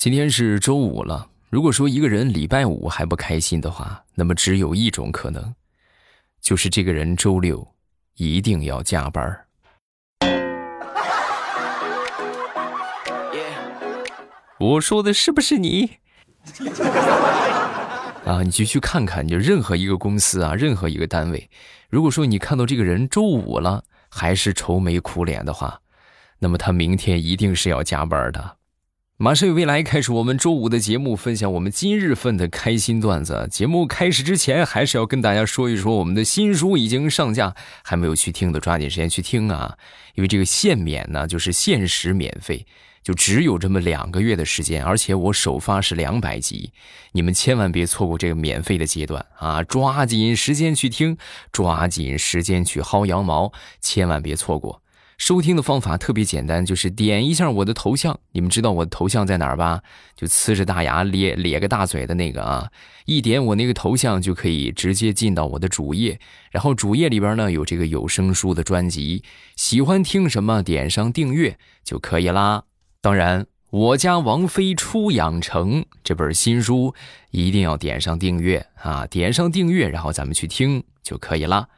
今天是周五了。如果说一个人礼拜五还不开心的话，那么只有一种可能，就是这个人周六一定要加班儿。我说的是不是你？啊，你就去看看，就任何一个公司啊，任何一个单位，如果说你看到这个人周五了还是愁眉苦脸的话，那么他明天一定是要加班的。马上与未来开始我们周五的节目，分享我们今日份的开心段子。节目开始之前，还是要跟大家说一说，我们的新书已经上架，还没有去听的，抓紧时间去听啊！因为这个限免呢，就是限时免费，就只有这么两个月的时间，而且我首发是两百集，你们千万别错过这个免费的阶段啊！抓紧时间去听，抓紧时间去薅羊毛，千万别错过。收听的方法特别简单，就是点一下我的头像。你们知道我的头像在哪儿吧？就呲着大牙咧咧个大嘴的那个啊！一点我那个头像就可以直接进到我的主页。然后主页里边呢有这个有声书的专辑，喜欢听什么点上订阅就可以啦。当然，我家王妃出养成这本新书一定要点上订阅啊！点上订阅，然后咱们去听就可以啦。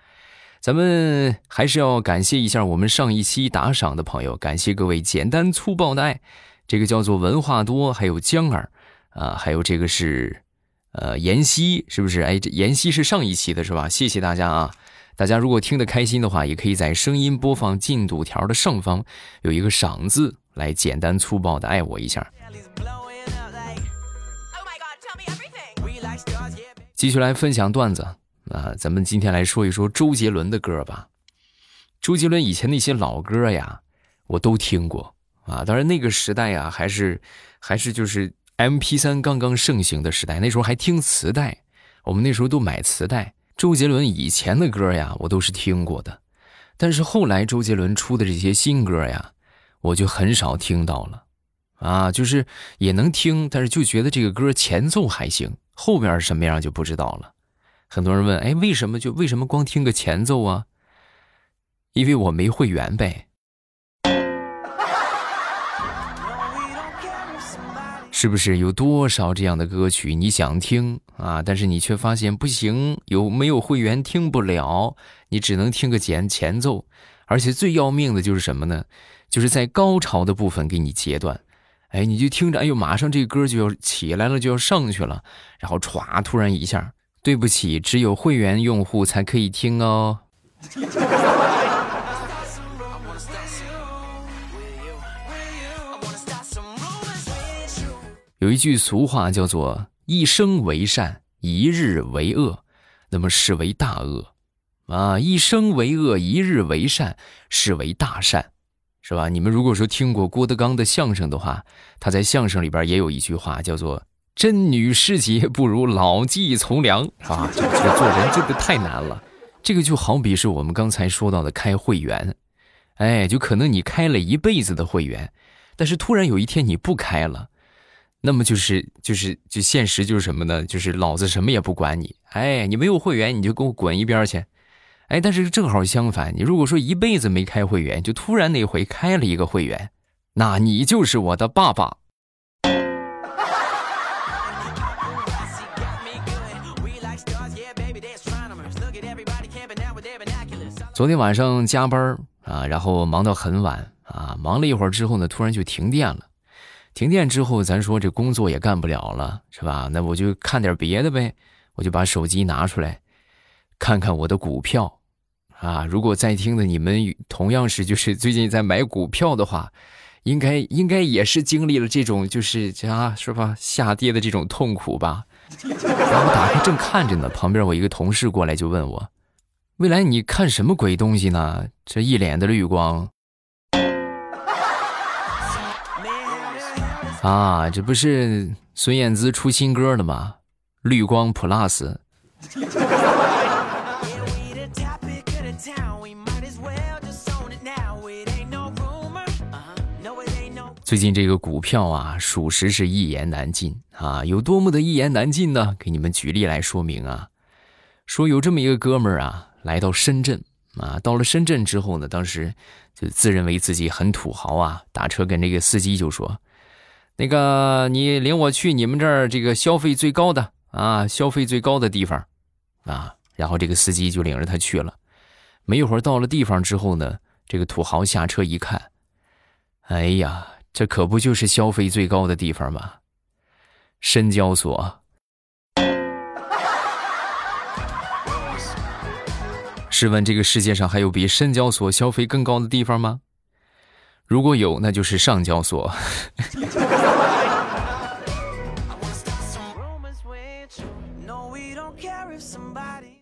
咱们还是要感谢一下我们上一期打赏的朋友，感谢各位简单粗暴的爱，这个叫做文化多，还有江儿，啊，还有这个是，呃，妍希，是不是？哎，这妍希是上一期的是吧？谢谢大家啊！大家如果听得开心的话，也可以在声音播放进度条的上方有一个赏字，来简单粗暴的爱我一下。继续来分享段子。啊，咱们今天来说一说周杰伦的歌吧。周杰伦以前那些老歌呀，我都听过啊。当然那个时代呀，还是还是就是 M P 三刚刚盛行的时代，那时候还听磁带，我们那时候都买磁带。周杰伦以前的歌呀，我都是听过的。但是后来周杰伦出的这些新歌呀，我就很少听到了。啊，就是也能听，但是就觉得这个歌前奏还行，后边什么样就不知道了。很多人问，哎，为什么就为什么光听个前奏啊？因为我没会员呗。是不是有多少这样的歌曲你想听啊？但是你却发现不行，有没有会员听不了，你只能听个前前奏，而且最要命的就是什么呢？就是在高潮的部分给你截断，哎，你就听着，哎呦，马上这歌就要起来了，就要上去了，然后歘，突然一下。对不起，只有会员用户才可以听哦。有一句俗话叫做“一生为善，一日为恶”，那么视为大恶啊；“一生为恶，一日为善”，视为大善，是吧？你们如果说听过郭德纲的相声的话，他在相声里边也有一句话叫做。真女失节不如老骥从良，啊？这个做人真的太难了。这个就好比是我们刚才说到的开会员，哎，就可能你开了一辈子的会员，但是突然有一天你不开了，那么就是就是就现实就是什么呢？就是老子什么也不管你，哎，你没有会员你就给我滚一边去，哎，但是正好相反，你如果说一辈子没开会员，就突然那回开了一个会员，那你就是我的爸爸。昨天晚上加班啊，然后忙到很晚啊，忙了一会儿之后呢，突然就停电了。停电之后，咱说这工作也干不了了，是吧？那我就看点别的呗。我就把手机拿出来，看看我的股票啊。如果在听的你们同样是就是最近在买股票的话，应该应该也是经历了这种就是啊是吧下跌的这种痛苦吧。然后打开正看着呢，旁边我一个同事过来就问我。未来你看什么鬼东西呢？这一脸的绿光 啊！这不是孙燕姿出新歌了吗？绿光 Plus。最近这个股票啊，属实是一言难尽啊！有多么的一言难尽呢？给你们举例来说明啊。说有这么一个哥们儿啊。来到深圳啊，到了深圳之后呢，当时就自认为自己很土豪啊，打车跟这个司机就说：“那个你领我去你们这儿这个消费最高的啊，消费最高的地方啊。然后这个司机就领着他去了。没一会儿到了地方之后呢，这个土豪下车一看，哎呀，这可不就是消费最高的地方吗？深交所。试问这个世界上还有比深交所消费更高的地方吗？如果有，那就是上交所。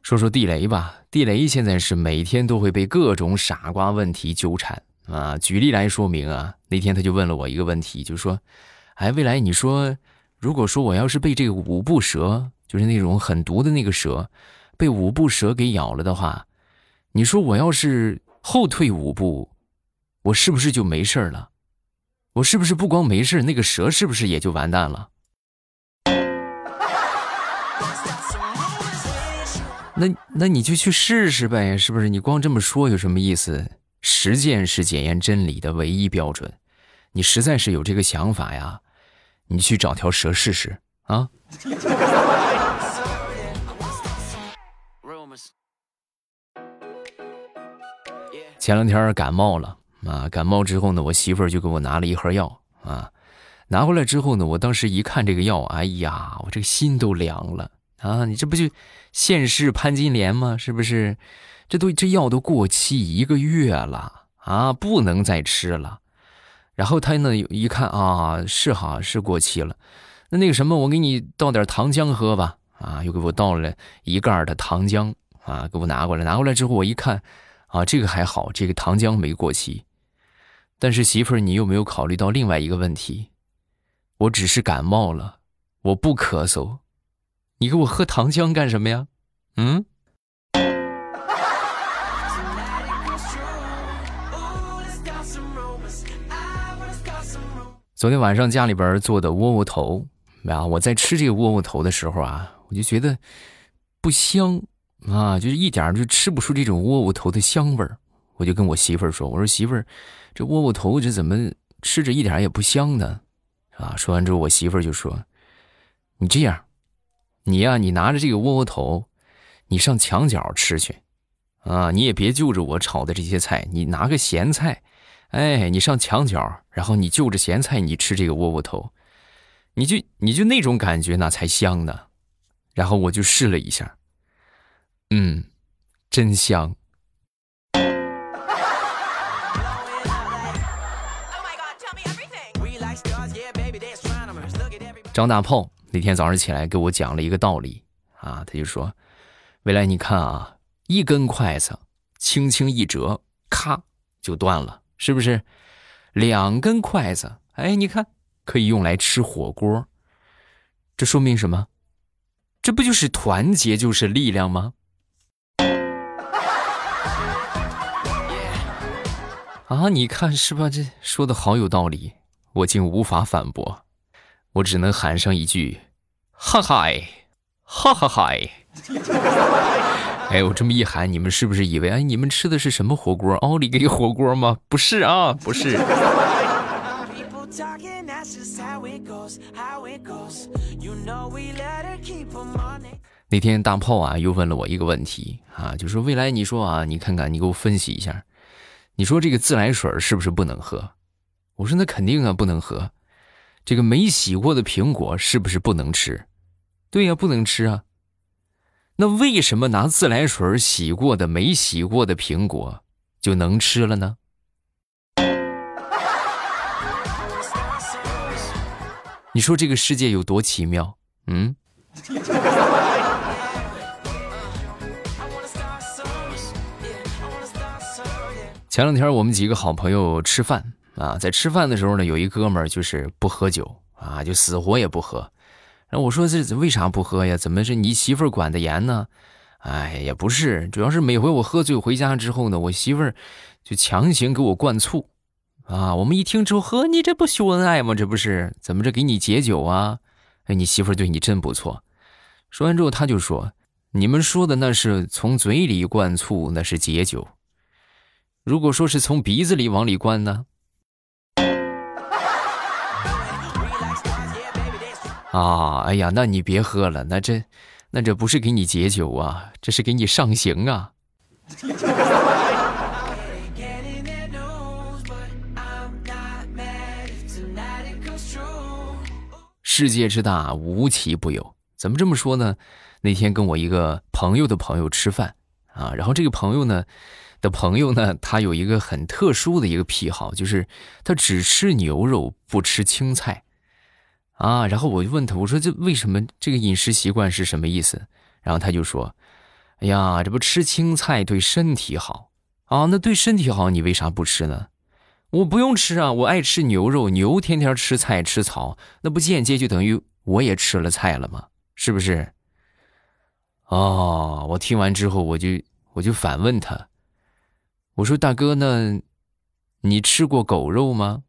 说说地雷吧，地雷现在是每天都会被各种傻瓜问题纠缠啊。举例来说明啊，那天他就问了我一个问题，就说：“哎，未来你说，如果说我要是被这个五步蛇，就是那种很毒的那个蛇，被五步蛇给咬了的话，你说我要是后退五步，我是不是就没事了？我是不是不光没事，那个蛇是不是也就完蛋了？” 那那你就去试试呗，是不是？你光这么说有什么意思？实践是检验真理的唯一标准。你实在是有这个想法呀，你去找条蛇试试啊。前两天感冒了啊，感冒之后呢，我媳妇儿就给我拿了一盒药啊，拿回来之后呢，我当时一看这个药，哎呀，我这个心都凉了。啊，你这不就现世潘金莲吗？是不是？这都这药都过期一个月了啊，不能再吃了。然后他呢一看啊，是哈，是过期了。那那个什么，我给你倒点糖浆喝吧。啊，又给我倒了一盖的糖浆啊，给我拿过来。拿过来之后，我一看啊，这个还好，这个糖浆没过期。但是媳妇儿，你有没有考虑到另外一个问题？我只是感冒了，我不咳嗽。你给我喝糖浆干什么呀？嗯。昨天晚上家里边做的窝窝头啊，我在吃这个窝窝头的时候啊，我就觉得不香啊，就是一点就吃不出这种窝窝头的香味儿。我就跟我媳妇儿说：“我说媳妇儿，这窝窝头这怎么吃着一点也不香呢？”啊，说完之后，我媳妇儿就说：“你这样。”你呀，你拿着这个窝窝头，你上墙角吃去，啊，你也别就着我炒的这些菜，你拿个咸菜，哎，你上墙角，然后你就着咸菜，你吃这个窝窝头，你就你就那种感觉，那才香呢。然后我就试了一下，嗯，真香。张大炮。那天早上起来给我讲了一个道理啊，他就说：“未来你看啊，一根筷子轻轻一折，咔就断了，是不是？两根筷子，哎，你看可以用来吃火锅，这说明什么？这不就是团结就是力量吗？”啊，你看是吧？这说的好有道理，我竟无法反驳。我只能喊上一句：“哈嗨，哈哈嗨！”哎，我这么一喊，你们是不是以为哎，你们吃的是什么火锅？奥利给火锅吗？不是啊，不是。那天大炮啊，又问了我一个问题啊，就说未来你说啊，你看看，你给我分析一下，你说这个自来水是不是不能喝？我说那肯定啊，不能喝。这个没洗过的苹果是不是不能吃？对呀，不能吃啊。那为什么拿自来水洗过的没洗过的苹果就能吃了呢？你说这个世界有多奇妙？嗯。前两天我们几个好朋友吃饭。啊，在吃饭的时候呢，有一哥们儿就是不喝酒啊，就死活也不喝。然后我说这为啥不喝呀？怎么是你媳妇管的严呢？哎，也不是，主要是每回我喝醉回家之后呢，我媳妇就强行给我灌醋。啊，我们一听之后，呵，你这不秀恩爱吗？这不是怎么着给你解酒啊？哎，你媳妇对你真不错。说完之后，他就说：“你们说的那是从嘴里灌醋，那是解酒。如果说是从鼻子里往里灌呢？”啊，哎呀，那你别喝了，那这，那这不是给你解酒啊，这是给你上刑啊。世界之大，无奇不有。怎么这么说呢？那天跟我一个朋友的朋友吃饭啊，然后这个朋友呢的朋友呢，他有一个很特殊的一个癖好，就是他只吃牛肉，不吃青菜。啊，然后我就问他，我说这为什么这个饮食习惯是什么意思？然后他就说：“哎呀，这不吃青菜对身体好啊？那对身体好，你为啥不吃呢？我不用吃啊，我爱吃牛肉，牛天天吃菜吃草，那不间接就等于我也吃了菜了吗？是不是？”哦，我听完之后，我就我就反问他，我说：“大哥，那你吃过狗肉吗？”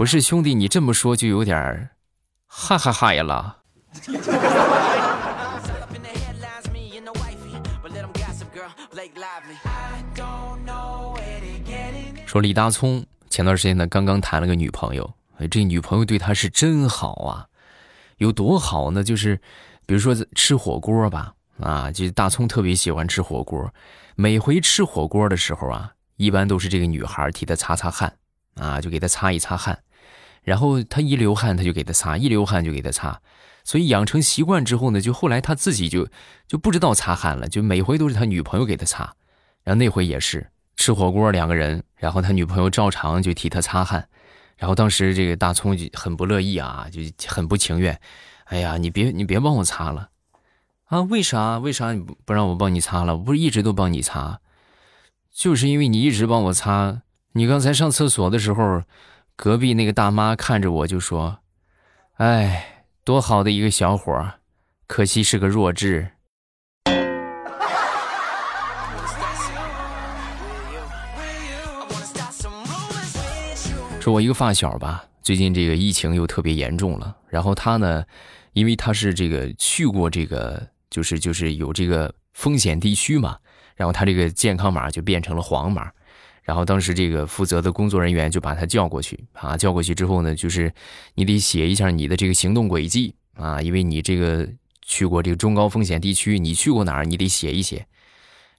不是兄弟，你这么说就有点儿，哈哈哈呀了。说李大聪前段时间呢，刚刚谈了个女朋友，这女朋友对他是真好啊，有多好呢？就是比如说吃火锅吧，啊，就大葱特别喜欢吃火锅，每回吃火锅的时候啊，一般都是这个女孩替他擦擦汗，啊，就给他擦一擦汗。然后他一流汗，他就给他擦；一流汗就给他擦。所以养成习惯之后呢，就后来他自己就就不知道擦汗了，就每回都是他女朋友给他擦。然后那回也是吃火锅，两个人，然后他女朋友照常就替他擦汗。然后当时这个大葱就很不乐意啊，就很不情愿。哎呀，你别你别帮我擦了啊？为啥？为啥你不不让我帮你擦了？我不是一直都帮你擦？就是因为你一直帮我擦。你刚才上厕所的时候。隔壁那个大妈看着我就说：“哎，多好的一个小伙，可惜是个弱智。”说，我一个发小吧，最近这个疫情又特别严重了。然后他呢，因为他是这个去过这个，就是就是有这个风险地区嘛，然后他这个健康码就变成了黄码。然后当时这个负责的工作人员就把他叫过去啊，叫过去之后呢，就是你得写一下你的这个行动轨迹啊，因为你这个去过这个中高风险地区，你去过哪儿，你得写一写。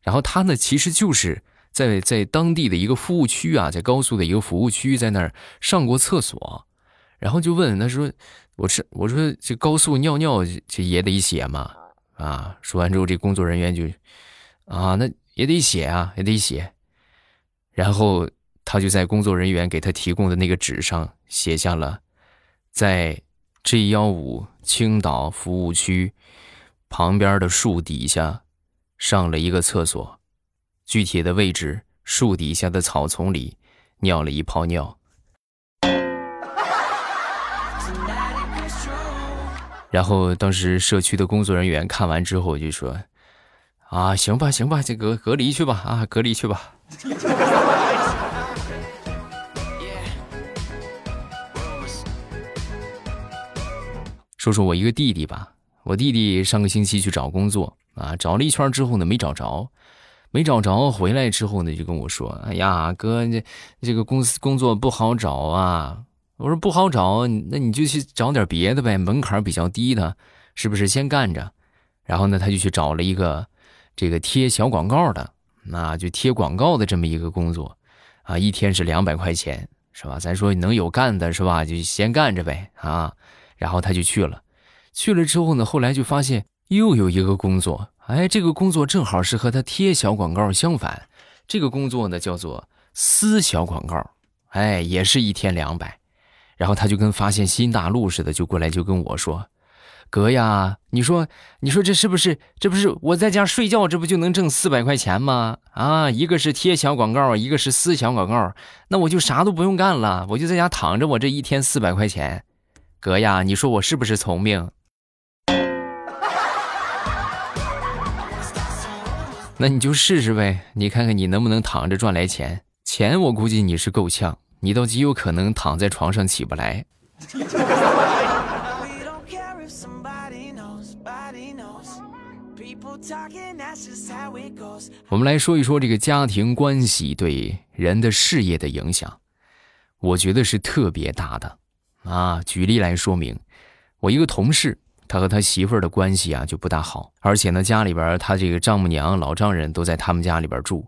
然后他呢，其实就是在在当地的一个服务区啊，在高速的一个服务区，在那儿上过厕所，然后就问他说：“我是我说这高速尿尿这也得写吗？”啊，说完之后，这工作人员就啊，那也得写啊，也得写。然后他就在工作人员给他提供的那个纸上写下了，在 G 幺五青岛服务区旁边的树底下上了一个厕所，具体的位置树底下的草丛里尿了一泡尿。然后当时社区的工作人员看完之后就说：“啊，行吧，行吧，这隔隔离去吧，啊，隔离去吧。”说说我一个弟弟吧，我弟弟上个星期去找工作啊，找了一圈之后呢，没找着，没找着，回来之后呢，就跟我说：“哎呀，哥，这这个公司工作不好找啊。”我说：“不好找，那你就去找点别的呗，门槛比较低的，是不是？先干着。”然后呢，他就去找了一个这个贴小广告的。那就贴广告的这么一个工作，啊，一天是两百块钱，是吧？咱说能有干的是吧？就先干着呗，啊。然后他就去了，去了之后呢，后来就发现又有一个工作，哎，这个工作正好是和他贴小广告相反，这个工作呢叫做撕小广告，哎，也是一天两百。然后他就跟发现新大陆似的，就过来就跟我说。哥呀，你说，你说这是不是？这不是我在家睡觉，这不就能挣四百块钱吗？啊，一个是贴小广告，一个是撕小广告，那我就啥都不用干了，我就在家躺着，我这一天四百块钱。哥呀，你说我是不是聪明？那你就试试呗，你看看你能不能躺着赚来钱？钱我估计你是够呛，你倒极有可能躺在床上起不来。我们来说一说这个家庭关系对人的事业的影响。我觉得是特别大的。啊，举例来说明，我一个同事，他和他媳妇儿的关系啊就不大好，而且呢，家里边他这个丈母娘、老丈人都在他们家里边住，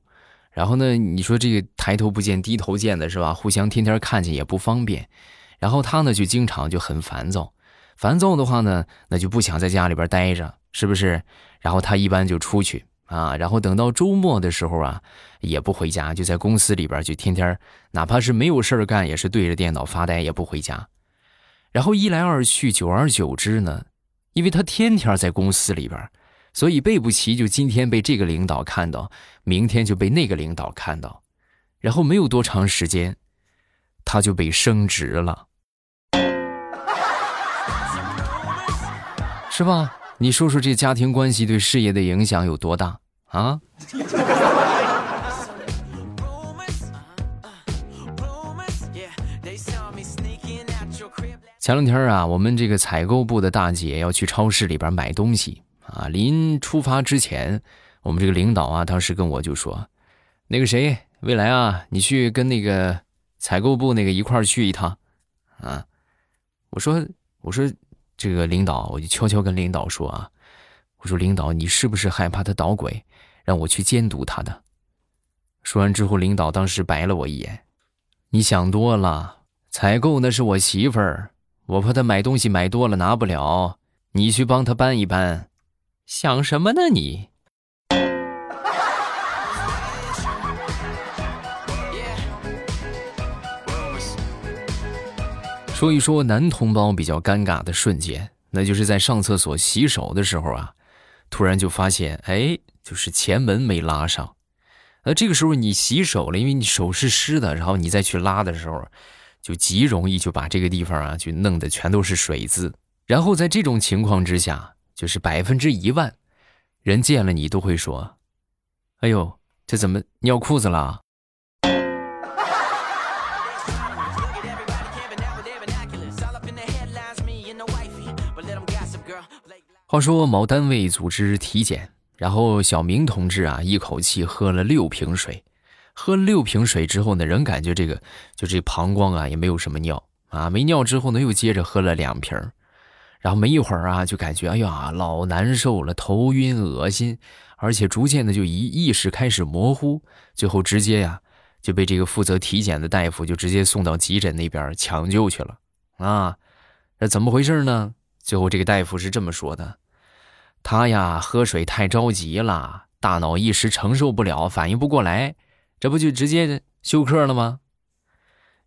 然后呢，你说这个抬头不见低头见的是吧？互相天天看见也不方便，然后他呢就经常就很烦躁，烦躁的话呢，那就不想在家里边待着，是不是？然后他一般就出去啊，然后等到周末的时候啊，也不回家，就在公司里边就天天，哪怕是没有事儿干，也是对着电脑发呆，也不回家。然后一来二去，久而久之呢，因为他天天在公司里边，所以备不齐就今天被这个领导看到，明天就被那个领导看到，然后没有多长时间，他就被升职了，是吧？你说说这家庭关系对事业的影响有多大啊？前两天啊，我们这个采购部的大姐要去超市里边买东西啊。临出发之前，我们这个领导啊，当时跟我就说：“那个谁，未来啊，你去跟那个采购部那个一块儿去一趟。”啊，我说：“我说这个领导，我就悄悄跟领导说啊，我说领导，你是不是害怕他捣鬼，让我去监督他的？”说完之后，领导当时白了我一眼：“你想多了，采购那是我媳妇儿。”我怕她买东西买多了拿不了，你去帮她搬一搬。想什么呢你？说一说男同胞比较尴尬的瞬间，那就是在上厕所洗手的时候啊，突然就发现，哎，就是前门没拉上。那这个时候你洗手了，因为你手是湿的，然后你再去拉的时候。就极容易就把这个地方啊，就弄得全都是水渍。然后在这种情况之下，就是百分之一万人见了你都会说：“哎呦，这怎么尿裤子了？”话说某单位组织体检，然后小明同志啊，一口气喝了六瓶水。喝了六瓶水之后呢，仍感觉这个就这膀胱啊也没有什么尿啊，没尿之后呢，又接着喝了两瓶，然后没一会儿啊，就感觉哎呀老难受了，头晕恶心，而且逐渐的就意意识开始模糊，最后直接呀就被这个负责体检的大夫就直接送到急诊那边抢救去了啊，那怎么回事呢？最后这个大夫是这么说的，他呀喝水太着急了，大脑一时承受不了，反应不过来。这不就直接休克了吗？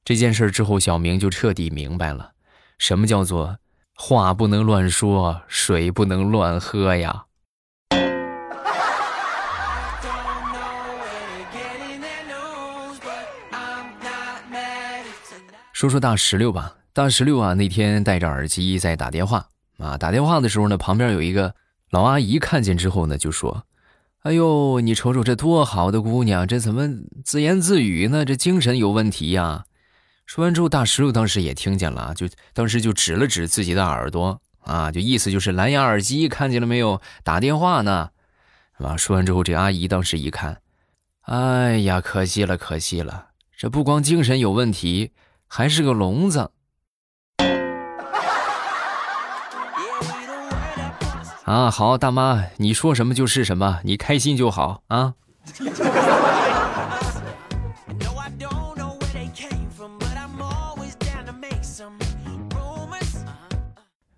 这件事之后，小明就彻底明白了，什么叫做话不能乱说，水不能乱喝呀。说说大石榴吧，大石榴啊，那天戴着耳机在打电话啊，打电话的时候呢，旁边有一个老阿姨看见之后呢，就说。哎呦，你瞅瞅这多好的姑娘，这怎么自言自语呢？这精神有问题呀！说完之后，大石榴当时也听见了，就当时就指了指自己的耳朵啊，就意思就是蓝牙耳机，看见了没有？打电话呢，是吧？说完之后，这阿姨当时一看，哎呀，可惜了，可惜了，这不光精神有问题，还是个聋子。啊，好大妈，你说什么就是什么，你开心就好啊。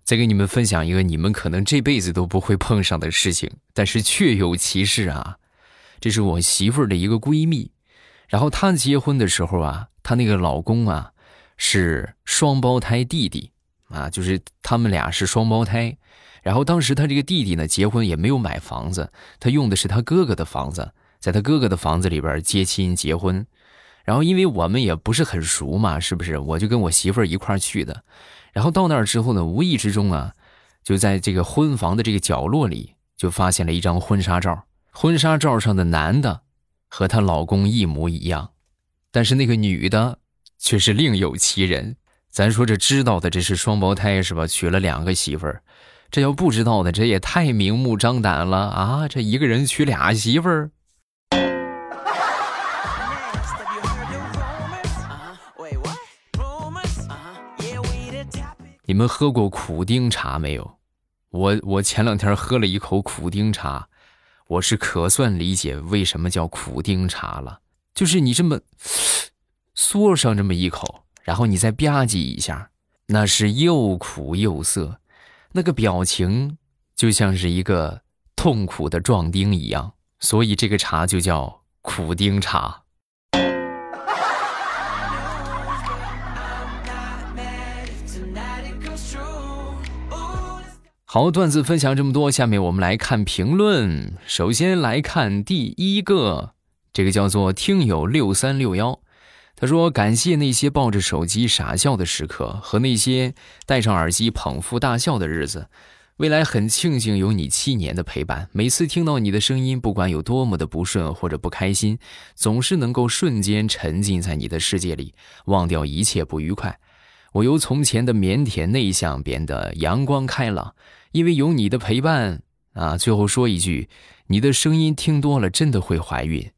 再给你们分享一个你们可能这辈子都不会碰上的事情，但是确有其事啊。这是我媳妇儿的一个闺蜜，然后她结婚的时候啊，她那个老公啊是双胞胎弟弟啊，就是他们俩是双胞胎。然后当时他这个弟弟呢，结婚也没有买房子，他用的是他哥哥的房子，在他哥哥的房子里边接亲结婚。然后因为我们也不是很熟嘛，是不是？我就跟我媳妇儿一块儿去的。然后到那儿之后呢，无意之中啊，就在这个婚房的这个角落里，就发现了一张婚纱照。婚纱照上的男的和她老公一模一样，但是那个女的却是另有其人。咱说这知道的，这是双胞胎是吧？娶了两个媳妇儿。这要不知道的，这也太明目张胆了啊！这一个人娶俩媳妇儿。你们喝过苦丁茶没有？我我前两天喝了一口苦丁茶，我是可算理解为什么叫苦丁茶了。就是你这么嗦上这么一口，然后你再吧唧一下，那是又苦又涩，那个表情就像是一个痛苦的壮丁一样，所以这个茶就叫苦丁茶。好，段子分享这么多，下面我们来看评论。首先来看第一个，这个叫做听友六三六幺，他说：“感谢那些抱着手机傻笑的时刻和那些戴上耳机捧腹大笑的日子。未来很庆幸有你七年的陪伴，每次听到你的声音，不管有多么的不顺或者不开心，总是能够瞬间沉浸在你的世界里，忘掉一切不愉快。我由从前的腼腆内向变得阳光开朗。”因为有你的陪伴啊，最后说一句，你的声音听多了真的会怀孕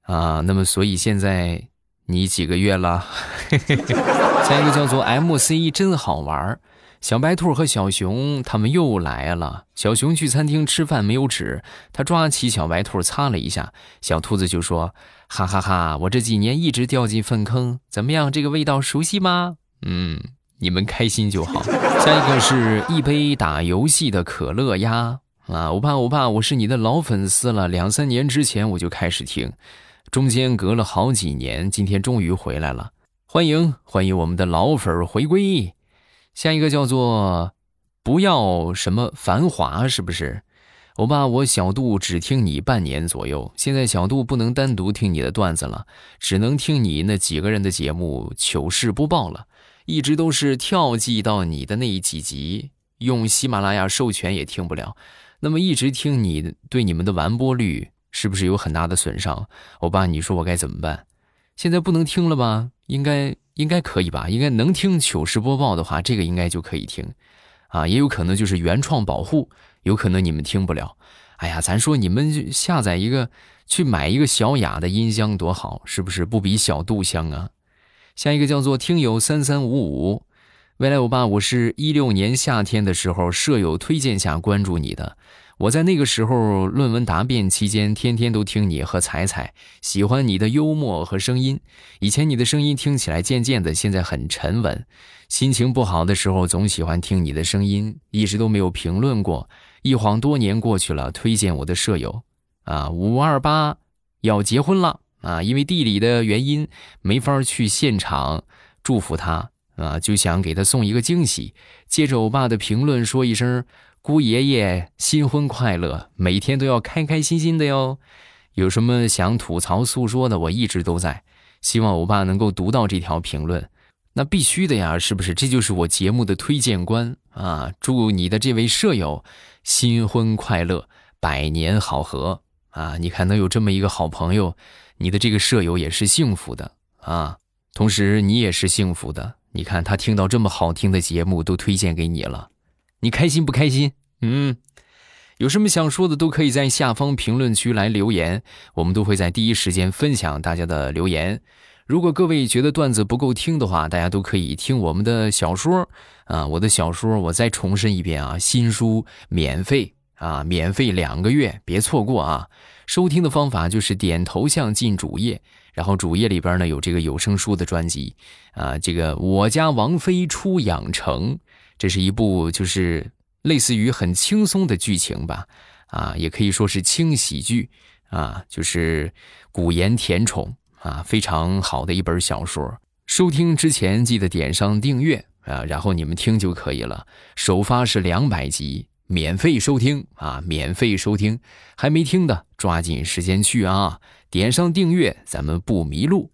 啊。那么，所以现在你几个月了？下一个叫做 M C 真好玩小白兔和小熊他们又来了。小熊去餐厅吃饭没有纸，他抓起小白兔擦了一下，小兔子就说：“哈哈哈，我这几年一直掉进粪坑，怎么样？这个味道熟悉吗？”嗯。你们开心就好。下一个是一杯打游戏的可乐呀啊！欧巴欧巴，我是你的老粉丝了，两三年之前我就开始听，中间隔了好几年，今天终于回来了，欢迎欢迎我们的老粉回归。下一个叫做不要什么繁华，是不是？欧巴，我小度只听你半年左右，现在小度不能单独听你的段子了，只能听你那几个人的节目糗事播报了。一直都是跳记到你的那几集，用喜马拉雅授权也听不了。那么一直听你对你们的完播率是不是有很大的损伤？欧巴，你说我该怎么办？现在不能听了吧？应该应该可以吧？应该能听糗事播报的话，这个应该就可以听。啊，也有可能就是原创保护，有可能你们听不了。哎呀，咱说你们下载一个，去买一个小雅的音箱多好，是不是不比小度香啊？下一个叫做听友三三五五，未来欧巴，我是一六年夏天的时候舍友推荐下关注你的。我在那个时候论文答辩期间，天天都听你和彩彩，喜欢你的幽默和声音。以前你的声音听起来渐渐的，现在很沉稳。心情不好的时候，总喜欢听你的声音，一直都没有评论过。一晃多年过去了，推荐我的舍友啊，五二八要结婚了。啊，因为地理的原因没法去现场祝福他啊，就想给他送一个惊喜。借着欧巴的评论说一声：“姑爷爷新婚快乐，每天都要开开心心的哟。”有什么想吐槽诉说的，我一直都在。希望欧巴能够读到这条评论，那必须的呀，是不是？这就是我节目的推荐官啊！祝你的这位舍友新婚快乐，百年好合啊！你看，能有这么一个好朋友。你的这个舍友也是幸福的啊，同时你也是幸福的。你看他听到这么好听的节目都推荐给你了，你开心不开心？嗯，有什么想说的都可以在下方评论区来留言，我们都会在第一时间分享大家的留言。如果各位觉得段子不够听的话，大家都可以听我们的小说啊，我的小说我再重申一遍啊，新书免费啊，免费两个月，别错过啊。收听的方法就是点头像进主页，然后主页里边呢有这个有声书的专辑，啊，这个我家王妃出养成，这是一部就是类似于很轻松的剧情吧，啊，也可以说是轻喜剧，啊，就是古言甜宠啊，非常好的一本小说。收听之前记得点上订阅啊，然后你们听就可以了。首发是两百集。免费收听啊！免费收听，还没听的抓紧时间去啊！点上订阅，咱们不迷路。